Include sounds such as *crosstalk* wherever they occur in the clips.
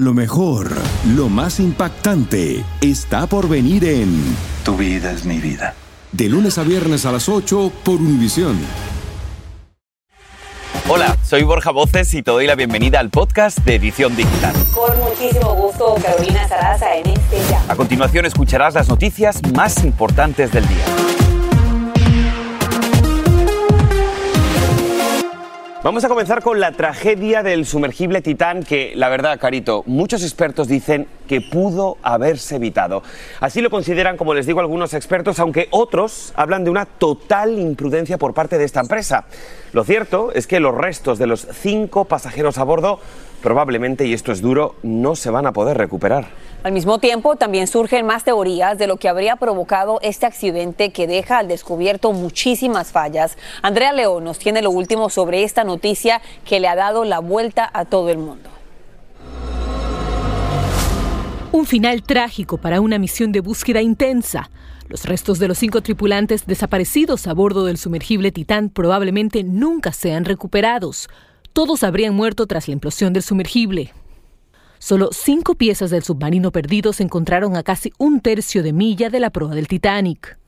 Lo mejor, lo más impactante, está por venir en Tu vida es mi vida. De lunes a viernes a las 8 por Univisión. Hola, soy Borja Voces y te doy la bienvenida al podcast de Edición Digital. Con muchísimo gusto, Carolina Sarasa en este ya. A continuación escucharás las noticias más importantes del día. Vamos a comenzar con la tragedia del sumergible Titán que, la verdad, Carito, muchos expertos dicen que pudo haberse evitado. Así lo consideran, como les digo, algunos expertos, aunque otros hablan de una total imprudencia por parte de esta empresa. Lo cierto es que los restos de los cinco pasajeros a bordo probablemente, y esto es duro, no se van a poder recuperar. Al mismo tiempo, también surgen más teorías de lo que habría provocado este accidente que deja al descubierto muchísimas fallas. Andrea León nos tiene lo último sobre esta noticia que le ha dado la vuelta a todo el mundo. Un final trágico para una misión de búsqueda intensa. Los restos de los cinco tripulantes desaparecidos a bordo del sumergible Titán probablemente nunca sean recuperados. Todos habrían muerto tras la implosión del sumergible. Solo cinco piezas del submarino perdido se encontraron a casi un tercio de milla de la proa del Titanic.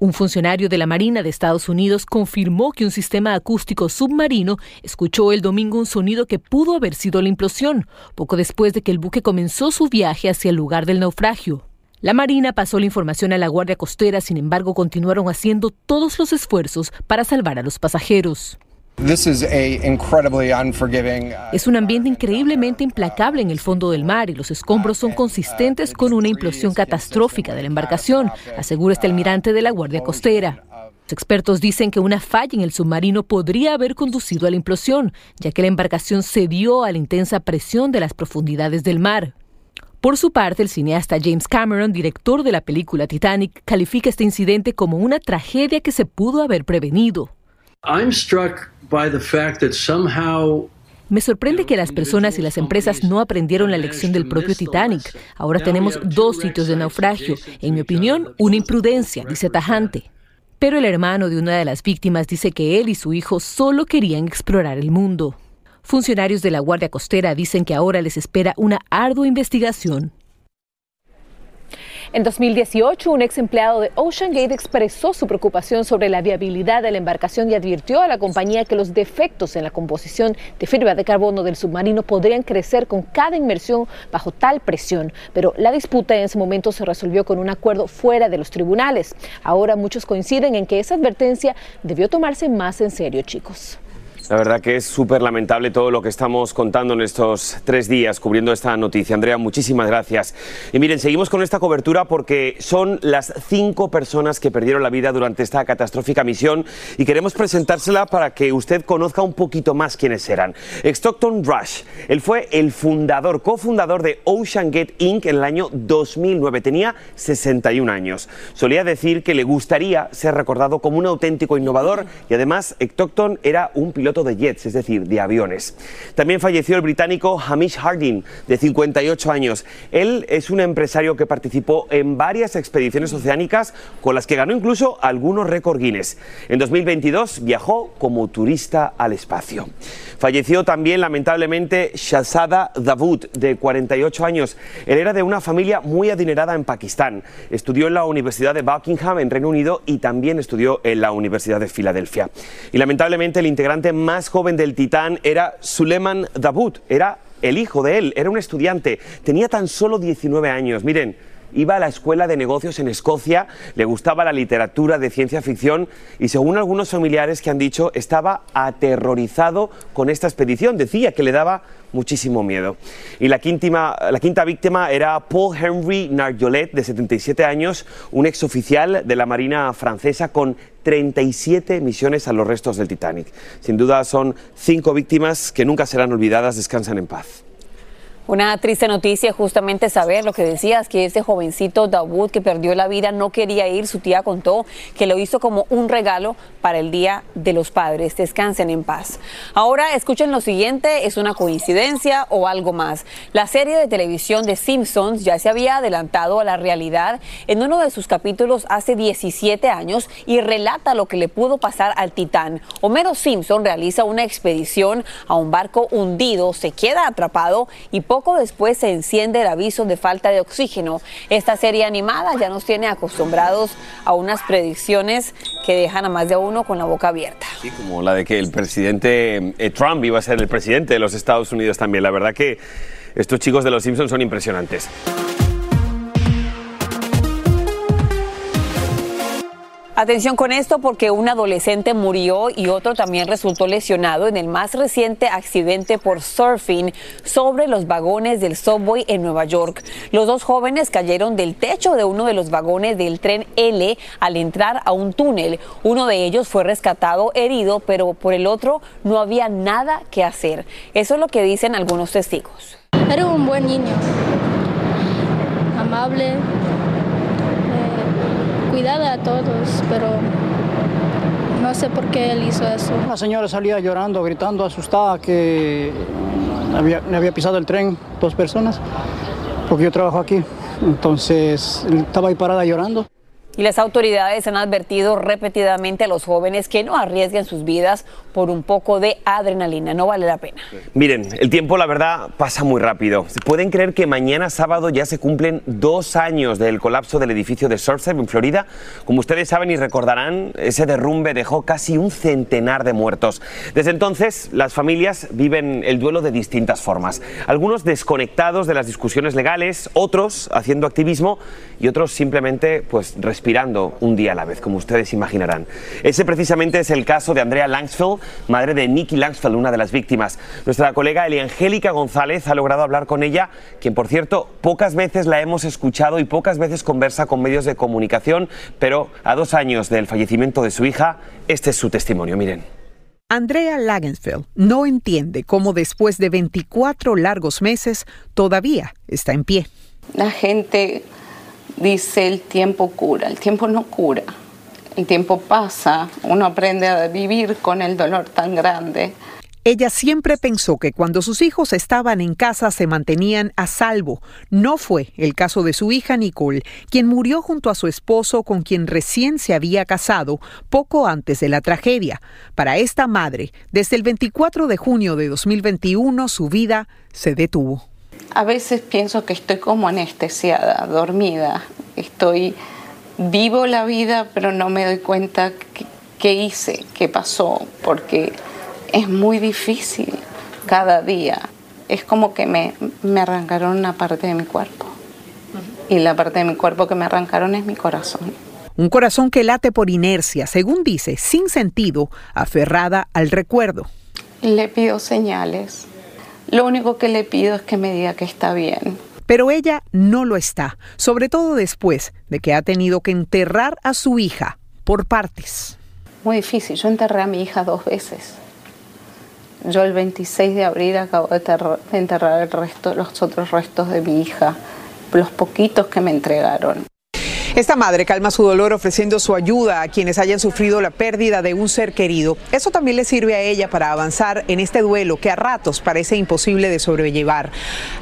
Un funcionario de la Marina de Estados Unidos confirmó que un sistema acústico submarino escuchó el domingo un sonido que pudo haber sido la implosión, poco después de que el buque comenzó su viaje hacia el lugar del naufragio. La Marina pasó la información a la Guardia Costera, sin embargo continuaron haciendo todos los esfuerzos para salvar a los pasajeros. Uh, Es un ambiente increíblemente implacable en el fondo del mar y los escombros son consistentes con una implosión catastrófica de la embarcación, asegura este almirante de la Guardia Costera. Los expertos dicen que una falla en el submarino podría haber conducido a la implosión, ya que la embarcación cedió a la intensa presión de las profundidades del mar. Por su parte, el cineasta James Cameron, director de la película Titanic, califica este incidente como una tragedia que se pudo haber prevenido. Me sorprende que las personas y las empresas no aprendieron la lección del propio Titanic. Ahora tenemos dos sitios de naufragio. En mi opinión, una imprudencia, dice tajante. Pero el hermano de una de las víctimas dice que él y su hijo solo querían explorar el mundo. Funcionarios de la Guardia Costera dicen que ahora les espera una ardua investigación en 2018, un ex empleado de Ocean Gate expresó su preocupación sobre la viabilidad de la embarcación y advirtió a la compañía que los defectos en la composición de fibra de carbono del submarino podrían crecer con cada inmersión bajo tal presión. Pero la disputa en ese momento se resolvió con un acuerdo fuera de los tribunales. Ahora muchos coinciden en que esa advertencia debió tomarse más en serio, chicos. La verdad que es súper lamentable todo lo que estamos contando en estos tres días cubriendo esta noticia. Andrea, muchísimas gracias. Y miren, seguimos con esta cobertura porque son las cinco personas que perdieron la vida durante esta catastrófica misión y queremos presentársela para que usted conozca un poquito más quiénes eran. Stockton Rush, él fue el fundador, cofundador de Ocean Gate Inc. en el año 2009. Tenía 61 años. Solía decir que le gustaría ser recordado como un auténtico innovador y además Stockton era un piloto de jets, es decir, de aviones. También falleció el británico Hamish Harding, de 58 años. Él es un empresario que participó en varias expediciones oceánicas con las que ganó incluso algunos récord Guinness. En 2022 viajó como turista al espacio. Falleció también lamentablemente Shahzada Davud, de 48 años. Él era de una familia muy adinerada en Pakistán. Estudió en la Universidad de Buckingham en Reino Unido y también estudió en la Universidad de Filadelfia. Y lamentablemente el integrante más joven del Titán era Suleiman Davud, era el hijo de él, era un estudiante, tenía tan solo 19 años. Miren, iba a la escuela de negocios en Escocia, le gustaba la literatura de ciencia ficción y según algunos familiares que han dicho, estaba aterrorizado con esta expedición. Decía que le daba muchísimo miedo. Y la, quinta víctima era Paul Henry Narjolet, de 77 años, un exoficial de la Marina francesa con 37 misiones a los restos del Titanic. Sin duda son cinco víctimas que nunca serán olvidadas, descansan en paz. Una triste noticia, justamente saber lo que decías, que ese jovencito Dawood que perdió la vida no quería ir. Su tía contó que lo hizo como un regalo para el Día de los Padres. Descansen en paz. Ahora escuchen lo siguiente, ¿es una coincidencia o algo más? La serie de televisión de Simpsons ya se había adelantado a la realidad en uno de sus capítulos hace 17 años y relata lo que le pudo pasar al Titán. Homero Simpson realiza una expedición a un barco hundido, se queda atrapado y poco poco después se enciende el aviso de falta de oxígeno. Esta serie animada ya nos tiene acostumbrados a unas predicciones que dejan a más de uno con la boca abierta. Sí, como la de que el presidente eh, Trump iba a ser el presidente de los Estados Unidos también. La verdad que estos chicos de los Simpsons son impresionantes. Atención con esto porque un adolescente murió y otro también resultó lesionado en el más reciente accidente por surfing sobre los vagones del subway en Nueva York. Los dos jóvenes cayeron del techo de uno de los vagones del tren L al entrar a un túnel. Uno de ellos fue rescatado herido, pero por el otro no había nada que hacer. Eso es lo que dicen algunos testigos. Era un buen niño, amable, cuidada a todos, pero no sé por qué él hizo eso. Una señora salía llorando, gritando, asustada que había, le había pisado el tren dos personas, porque yo trabajo aquí. Entonces estaba ahí parada llorando. Y las autoridades han advertido repetidamente a los jóvenes que no arriesguen sus vidas por un poco de adrenalina. No vale la pena. Miren, el tiempo, la verdad, pasa muy rápido. ¿Pueden creer que mañana sábado ya se cumplen dos años del colapso del edificio de Surfside en Florida? Como ustedes saben y recordarán, ese derrumbe dejó casi un centenar de muertos. Desde entonces, las familias viven el duelo de distintas formas. Algunos desconectados de las discusiones legales, otros haciendo activismo y otros simplemente pues respirando un día a la vez, como ustedes imaginarán. Ese precisamente es el caso de Andrea Langsfeld, madre de Nikki Langsfeld, una de las víctimas. Nuestra colega Eliangélica González ha logrado hablar con ella, quien por cierto pocas veces la hemos escuchado y pocas veces conversa con medios de comunicación, pero a dos años del fallecimiento de su hija, este es su testimonio. Miren. Andrea Lagensfeld no entiende cómo después de 24 largos meses todavía está en pie. La gente dice el tiempo cura, el tiempo no cura. El tiempo pasa, uno aprende a vivir con el dolor tan grande. Ella siempre pensó que cuando sus hijos estaban en casa se mantenían a salvo. No fue el caso de su hija Nicole, quien murió junto a su esposo con quien recién se había casado poco antes de la tragedia. Para esta madre, desde el 24 de junio de 2021 su vida se detuvo. A veces pienso que estoy como anestesiada, dormida. Estoy vivo la vida, pero no me doy cuenta qué hice, qué pasó, porque es muy difícil cada día. Es como que me, me arrancaron una parte de mi cuerpo. Y la parte de mi cuerpo que me arrancaron es mi corazón. Un corazón que late por inercia, según dice, sin sentido, aferrada al recuerdo. Le pido señales. Lo único que le pido es que me diga que está bien. Pero ella no lo está, sobre todo después de que ha tenido que enterrar a su hija por partes. Muy difícil. Yo enterré a mi hija dos veces. Yo el 26 de abril acabo de enterrar el resto, los otros restos de mi hija, los poquitos que me entregaron. Esta madre calma su dolor ofreciendo su ayuda a quienes hayan sufrido la pérdida de un ser querido. Eso también le sirve a ella para avanzar en este duelo que a ratos parece imposible de sobrellevar.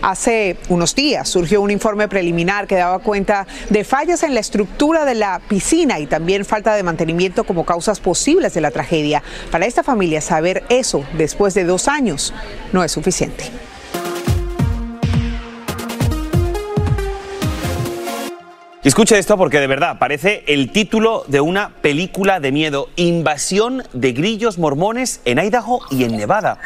Hace unos días surgió un informe preliminar que daba cuenta de fallas en la estructura de la piscina y también falta de mantenimiento como causas posibles de la tragedia. Para esta familia saber eso después de dos años no es suficiente. Escuche esto porque de verdad parece el título de una película de miedo, Invasión de grillos mormones en Idaho y en Nevada.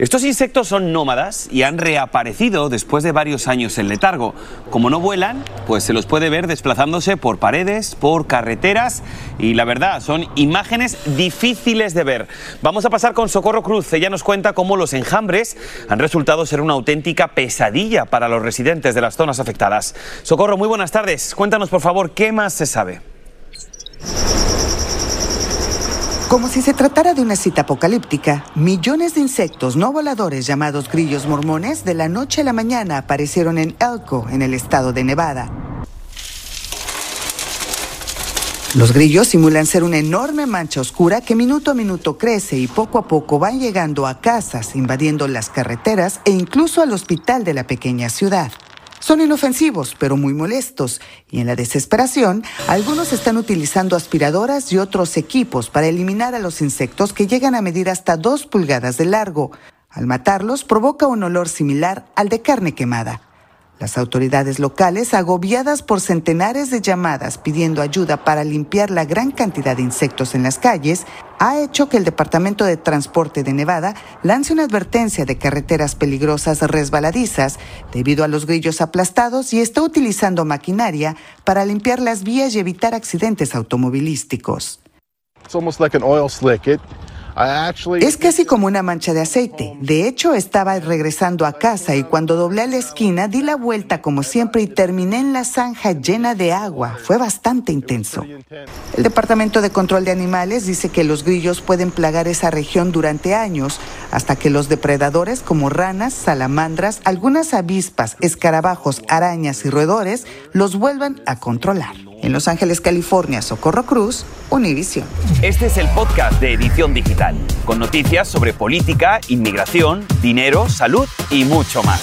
Estos insectos son nómadas y han reaparecido después de varios años en letargo. Como no vuelan, pues se los puede ver desplazándose por paredes, por carreteras y la verdad son imágenes difíciles de ver. Vamos a pasar con Socorro Cruz. Ella nos cuenta cómo los enjambres han resultado ser una auténtica pesadilla para los residentes de las zonas afectadas. Socorro, muy buenas tardes. Cuéntanos por favor, ¿qué más se sabe? Como si se tratara de una cita apocalíptica, millones de insectos no voladores llamados grillos mormones de la noche a la mañana aparecieron en Elko, en el estado de Nevada. Los grillos simulan ser una enorme mancha oscura que minuto a minuto crece y poco a poco van llegando a casas, invadiendo las carreteras e incluso al hospital de la pequeña ciudad. Son inofensivos, pero muy molestos, y en la desesperación, algunos están utilizando aspiradoras y otros equipos para eliminar a los insectos que llegan a medir hasta dos pulgadas de largo. Al matarlos provoca un olor similar al de carne quemada. Las autoridades locales, agobiadas por centenares de llamadas pidiendo ayuda para limpiar la gran cantidad de insectos en las calles, ha hecho que el Departamento de Transporte de Nevada lance una advertencia de carreteras peligrosas resbaladizas debido a los grillos aplastados y está utilizando maquinaria para limpiar las vías y evitar accidentes automovilísticos. Es casi como una mancha de aceite. De hecho, estaba regresando a casa y cuando doblé a la esquina di la vuelta como siempre y terminé en la zanja llena de agua. Fue bastante intenso. El Departamento de Control de Animales dice que los grillos pueden plagar esa región durante años hasta que los depredadores como ranas, salamandras, algunas avispas, escarabajos, arañas y roedores los vuelvan a controlar. En Los Ángeles, California, Socorro Cruz, Univision. Este es el podcast de Edición Digital, con noticias sobre política, inmigración, dinero, salud y mucho más.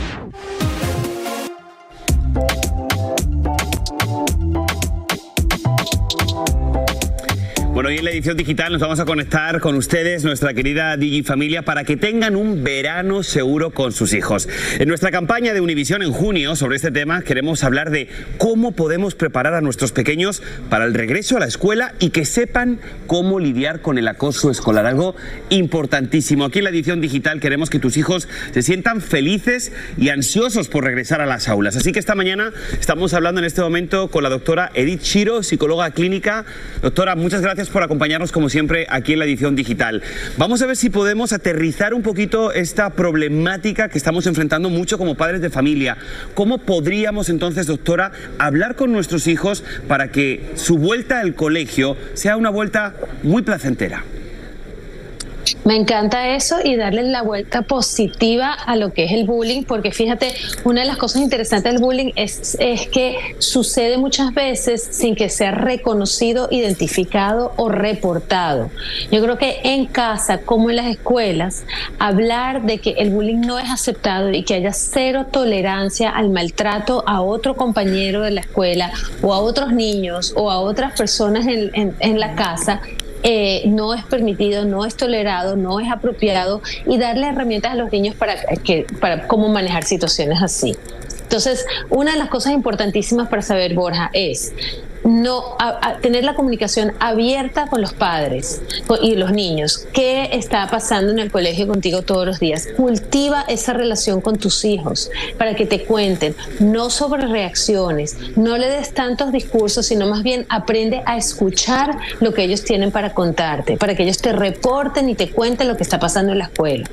Bueno, hoy en la edición digital nos vamos a conectar con ustedes, nuestra querida Digi Familia, para que tengan un verano seguro con sus hijos. En nuestra campaña de Univisión en junio sobre este tema queremos hablar de cómo podemos preparar a nuestros pequeños para el regreso a la escuela y que sepan cómo lidiar con el acoso escolar, algo importantísimo. Aquí en la edición digital queremos que tus hijos se sientan felices y ansiosos por regresar a las aulas. Así que esta mañana estamos hablando en este momento con la doctora Edith Chiro, psicóloga clínica. Doctora, muchas gracias por acompañarnos como siempre aquí en la edición digital. Vamos a ver si podemos aterrizar un poquito esta problemática que estamos enfrentando mucho como padres de familia. ¿Cómo podríamos entonces, doctora, hablar con nuestros hijos para que su vuelta al colegio sea una vuelta muy placentera? Me encanta eso y darle la vuelta positiva a lo que es el bullying, porque fíjate, una de las cosas interesantes del bullying es, es que sucede muchas veces sin que sea reconocido, identificado o reportado. Yo creo que en casa, como en las escuelas, hablar de que el bullying no es aceptado y que haya cero tolerancia al maltrato a otro compañero de la escuela o a otros niños o a otras personas en, en, en la casa eh, no es permitido, no es tolerado, no es apropiado y darle herramientas a los niños para, que, para cómo manejar situaciones así. Entonces, una de las cosas importantísimas para saber, Borja, es no tener la comunicación abierta con los padres y los niños. ¿Qué está pasando en el colegio contigo todos los días? Cultiva esa relación con tus hijos para que te cuenten, no sobre reacciones, no le des tantos discursos, sino más bien aprende a escuchar lo que ellos tienen para contarte, para que ellos te reporten y te cuenten lo que está pasando en la escuela.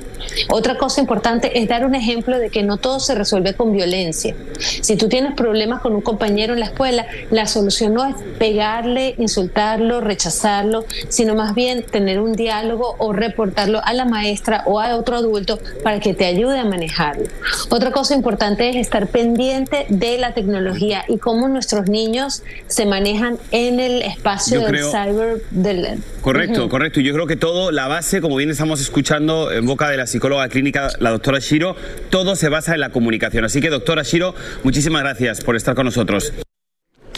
Otra cosa importante es dar un ejemplo de que no todo se resuelve con violencia. Si tú tienes problemas con un compañero en la escuela, la solución no es pegarle, insultarlo, rechazarlo, sino más bien tener un diálogo o reportarlo a la maestra o a otro adulto para que te ayude a manejarlo. Otra cosa importante es estar pendiente de la tecnología y cómo nuestros niños se manejan en el espacio del cyber. Del... Correcto, correcto. Y yo creo que todo, la base, como bien estamos escuchando en boca de la psicóloga clínica, la doctora Shiro, todo se basa en la comunicación. Así que, doctora Shiro, muchísimas gracias por estar con nosotros.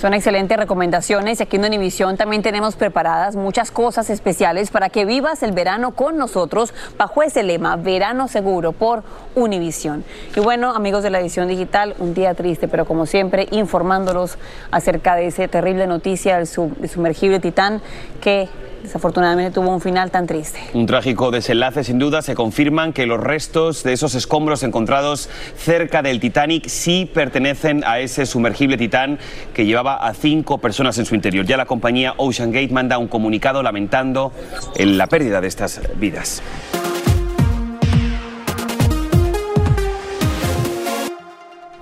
Son excelentes recomendaciones y aquí en Univisión también tenemos preparadas muchas cosas especiales para que vivas el verano con nosotros bajo ese lema, verano seguro por Univisión. Y bueno, amigos de la edición digital, un día triste, pero como siempre informándolos acerca de esa terrible noticia del sumergible Titán que desafortunadamente tuvo un final tan triste. Un trágico desenlace, sin duda. Se confirman que los restos de esos escombros encontrados cerca del Titanic sí pertenecen a ese sumergible Titán que llevaba a cinco personas en su interior. Ya la compañía Ocean Gate manda un comunicado lamentando la pérdida de estas vidas.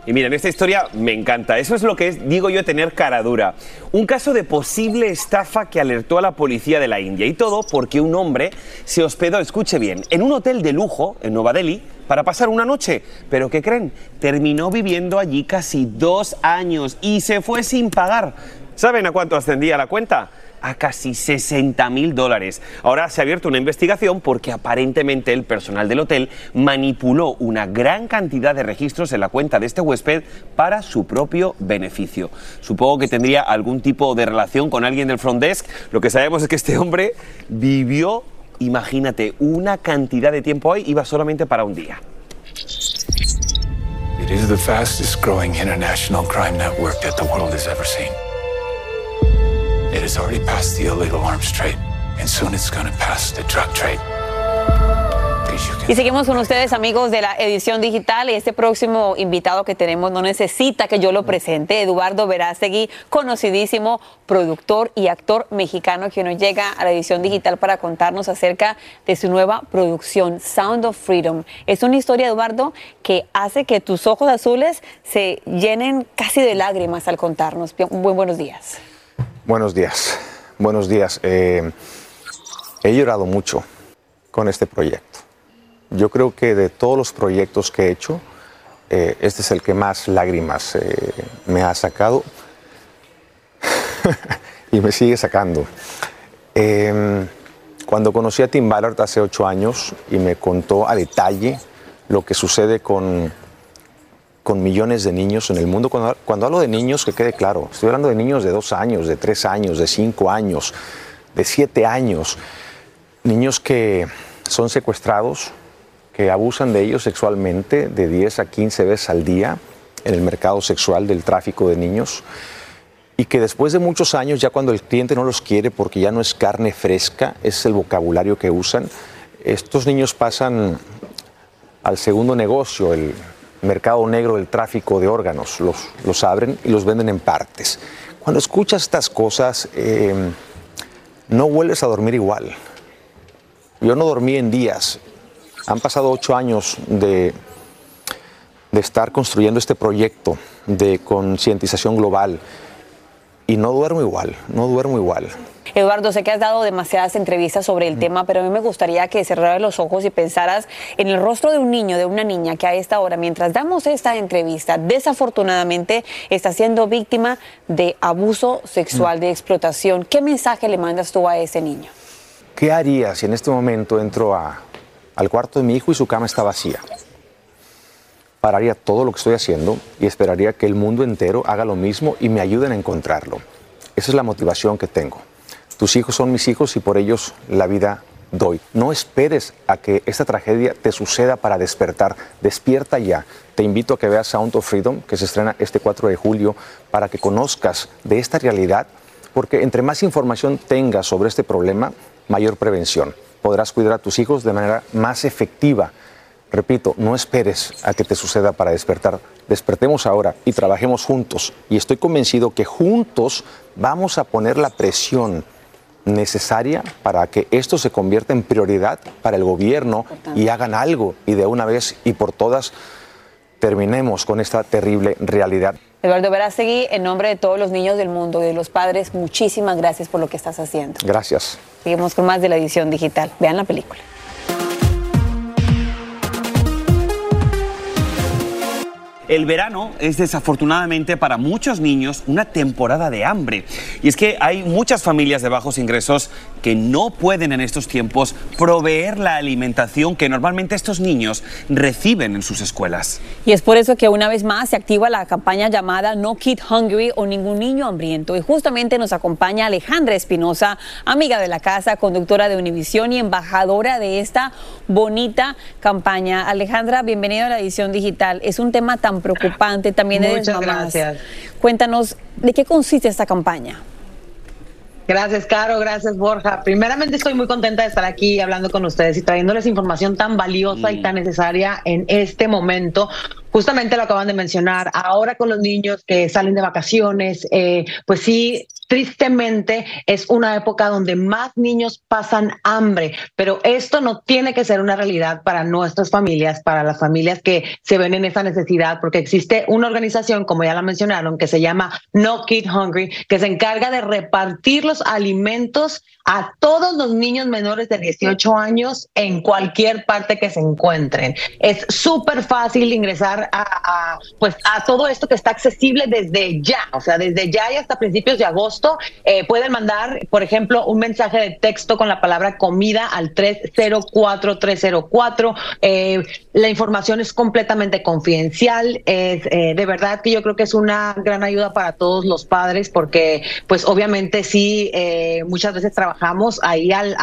Y miren, esta historia me encanta. Eso es lo que es, digo yo, tener cara dura. Un caso de posible estafa que alertó a la policía de la India. Y todo porque un hombre se hospedó, escuche bien, en un hotel de lujo en Nueva Delhi para pasar una noche. Pero ¿qué creen? Terminó viviendo allí casi dos años y se fue sin pagar. ¿Saben a cuánto ascendía la cuenta? A casi 60 mil dólares. Ahora se ha abierto una investigación porque aparentemente el personal del hotel manipuló una gran cantidad de registros en la cuenta de este huésped para su propio beneficio. Supongo que tendría algún tipo de relación con alguien del front desk. Lo que sabemos es que este hombre vivió, imagínate, una cantidad de tiempo hoy, iba solamente para un día. It is the fastest growing international crime network that the world has ever seen. Has already passed the illegal arms trade, and soon it's going to pass the drug trade. Y seguimos con ustedes, amigos de la edición digital. Y este próximo invitado que tenemos no necesita que yo lo presente. Eduardo Verástegui, conocidísimo productor y actor mexicano que nos llega a la edición digital para contarnos acerca de su nueva producción, Sound of Freedom. Es una historia, Eduardo, que hace que tus ojos azules se llenen casi de lágrimas al contarnos. Muy buenos días. Buenos días, buenos días. Eh, he llorado mucho con este proyecto. Yo creo que de todos los proyectos que he hecho, eh, este es el que más lágrimas eh, me ha sacado *laughs* y me sigue sacando. Em, cuando conocí a Tim Ballard hace ocho años y me contó a detalle lo que sucede con, con millones de niños en el mundo, cuando, hablo de niños, que quede claro, estoy hablando de niños de dos años, de tres años, de cinco años, de siete años, niños que son secuestrados, que abusan de ellos sexualmente de 10 a 15 veces al día en el mercado sexual del tráfico de niños y que después de muchos años, ya cuando el cliente no los quiere porque ya no es carne fresca, es el vocabulario que usan, estos niños pasan al segundo negocio, el mercado negro del tráfico de órganos, los, los abren y los venden en partes. Cuando escuchas estas cosas, eh, no vuelves a dormir igual. Yo no dormí en días, han pasado ocho años de, de estar construyendo este proyecto de concientización global y no duermo igual, no duermo igual. Eduardo, sé que has dado demasiadas entrevistas sobre el tema, pero a mí me gustaría que cerraras los ojos y pensaras en el rostro de un niño, de una niña que a esta hora, mientras damos esta entrevista, desafortunadamente está siendo víctima de abuso sexual, de explotación. ¿Qué mensaje le mandas tú a ese niño? ¿Qué haría si en este momento entro a, al cuarto de mi hijo y su cama está vacía. Pararía todo lo que estoy haciendo y esperaría que el mundo entero haga lo mismo y me ayuden a encontrarlo. Esa es la motivación que tengo. Tus hijos son mis hijos y por ellos la vida doy. No esperes a que esta tragedia te suceda para despertar. Despierta ya. Te invito a que veas Sound of Freedom, que se estrena este 4 de julio, para que conozcas de esta realidad, porque entre más información tengas sobre este problema, mayor prevención podrás cuidar a tus hijos de manera más efectiva. Repito, no esperes a que te suceda para despertar. Despertemos ahora y trabajemos juntos. Y estoy convencido que juntos vamos a poner la presión necesaria para que esto se convierta en prioridad para el gobierno y hagan algo y de una vez y por todas terminemos con esta terrible realidad. Eduardo Verástegui, en nombre de todos los niños del mundo y de los padres, muchísimas gracias por lo que estás haciendo. Gracias. Seguimos con más de la edición digital. Vean la película. El verano es desafortunadamente para muchos niños una temporada de hambre. Y es que hay muchas familias de bajos ingresos que no pueden en estos tiempos proveer la alimentación que normalmente estos niños reciben en sus escuelas. Y es por eso que una vez más se activa la campaña llamada No Kid Hungry o Ningún Niño Hambriento. Y justamente nos acompaña Alejandra Espinosa, amiga de la casa, conductora de Univisión y embajadora de esta bonita campaña. Alejandra, bienvenida a la edición digital. Es un tema tan preocupante, también eres Muchas gracias. Cuéntanos, ¿de qué consiste esta campaña? Gracias, Caro. Gracias, Borja. Primeramente, estoy muy contenta de estar aquí hablando con ustedes y trayéndoles información tan valiosa y tan necesaria en este momento. Justamente lo acaban de mencionar. Ahora con los niños que salen de vacaciones, eh, pues sí, tristemente es una época donde más niños pasan hambre, pero esto no tiene que ser una realidad para nuestras familias, para las familias que se ven en esa necesidad, porque existe una organización, como ya la mencionaron, que se llama No Kid Hungry, que se encarga de repartir los alimentos a todos los niños menores de 18 años en cualquier parte que se encuentren. Es súper fácil ingresar a, pues, a todo esto que está accesible desde ya, o sea, desde ya y hasta principios de agosto. Eh, pueden mandar, por ejemplo, un mensaje de texto con la palabra comida al 304-304. Eh, la información es completamente confidencial. Es, eh, de verdad que yo creo que es una gran ayuda para todos los padres porque, pues, obviamente sí, muchas veces trabajamos ahí al, eh,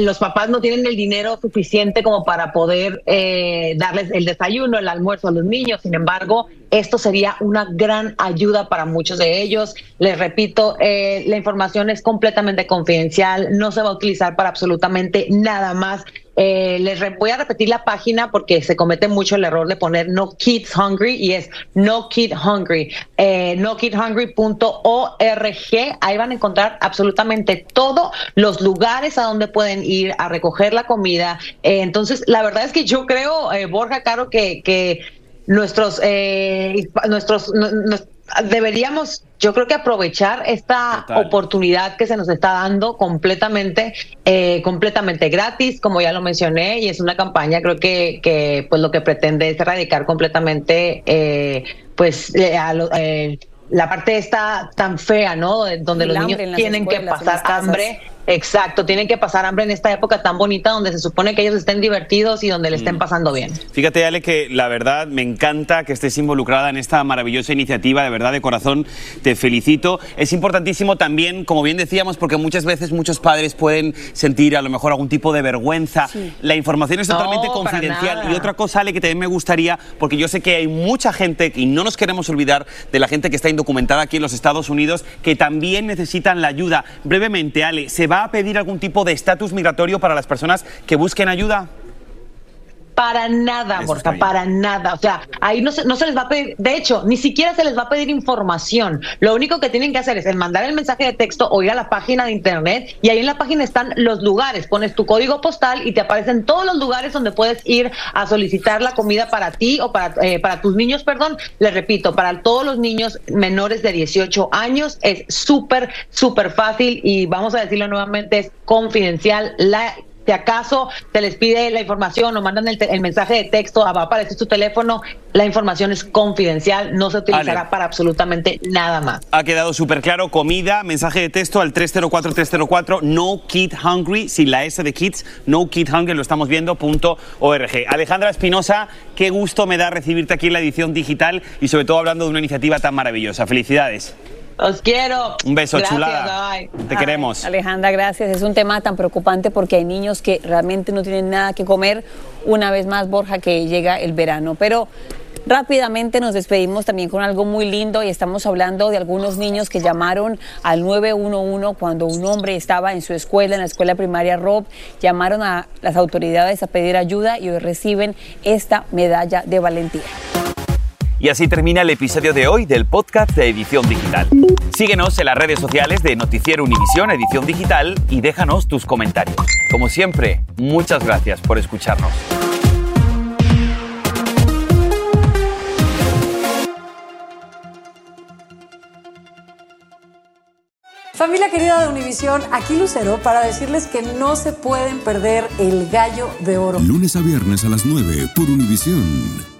los papás no tienen el dinero suficiente como para poder eh, darles el desayuno, el almuerzo a los niños. Sin embargo, esto sería una gran ayuda para muchos de ellos. Les repito, eh, la información es completamente confidencial, no se va a utilizar para absolutamente nada más eh, les voy a repetir la página porque se comete mucho el error de poner No Kids Hungry y es No Kid Hungry, eh, nokidhungry.org. Ahí van a encontrar absolutamente todos los lugares a donde pueden ir a recoger la comida. Eh, entonces, la verdad es que yo creo, eh, Borja Caro, que, que nuestros, nuestros, nuestros deberíamos, yo creo que aprovechar esta oportunidad que se nos está dando completamente, eh, completamente gratis, como ya lo mencioné, y es una campaña, creo que, que pues lo que pretende es erradicar completamente, eh, pues, eh, a la parte está tan fea, ¿no? Donde los niños tienen que pasar hambre Exacto, tienen que pasar hambre en esta época tan bonita donde se supone que ellos estén divertidos y donde le estén mm. pasando bien. Fíjate, Ale, que la verdad me encanta que estés involucrada en esta maravillosa iniciativa, de verdad, de corazón, te felicito. Es importantísimo también, como bien decíamos, porque muchas veces muchos padres pueden sentir a lo mejor algún tipo de vergüenza. La información es totalmente confidencial. Y otra cosa, Ale, que también me gustaría, porque yo sé que hay mucha gente, y no nos queremos olvidar de la gente que está indocumentada aquí en los Estados Unidos, que también necesitan la ayuda. Brevemente, Ale, ¿se va ¿Va a pedir algún tipo de estatus migratorio para las personas que busquen ayuda? Para nada, Borja, para nada. O sea, ahí no se, no se les va a pedir, de hecho, ni siquiera se les va a pedir información. Lo único que tienen que hacer es el mandar el mensaje de texto o ir a la página de internet y ahí en la página están los lugares. Pones tu código postal y te aparecen todos los lugares donde puedes ir a solicitar la comida para ti o para, eh, para tus niños, perdón. Les repito, para todos los niños menores de 18 años es súper, súper fácil y vamos a decirlo nuevamente, es confidencial. La si acaso se les pide la información o mandan el, mensaje de texto, va a aparecer su teléfono, la información es confidencial, no se utilizará para absolutamente nada más. Ha quedado súper claro, comida, mensaje de texto al 304-304, no kid hungry, sin la S de kids, no kid hungry, lo estamos viendo, punto org. Alejandra Espinosa, qué gusto me da recibirte aquí en la edición digital y sobre todo hablando de una iniciativa tan maravillosa. Felicidades. Os quiero. Un beso, chulada. Te queremos. Alejandra, gracias. Es un tema tan preocupante porque hay niños que realmente no tienen nada que comer. Una vez más, Borja, que llega el verano. Pero rápidamente nos despedimos también con algo muy lindo y estamos hablando de algunos niños que llamaron al 911 cuando un hombre estaba en su escuela, en la escuela primaria Rob. Llamaron a las autoridades a pedir ayuda y hoy reciben esta medalla de valentía. Y así termina el episodio de hoy del podcast de Edición Digital. Síguenos en las redes sociales de Noticiero Univisión Edición Digital y déjanos tus comentarios. Como siempre, muchas gracias por escucharnos. Familia querida de Univisión, aquí Lucero para decirles que no se pueden perder el gallo de oro. Lunes a viernes a las 9 por Univisión.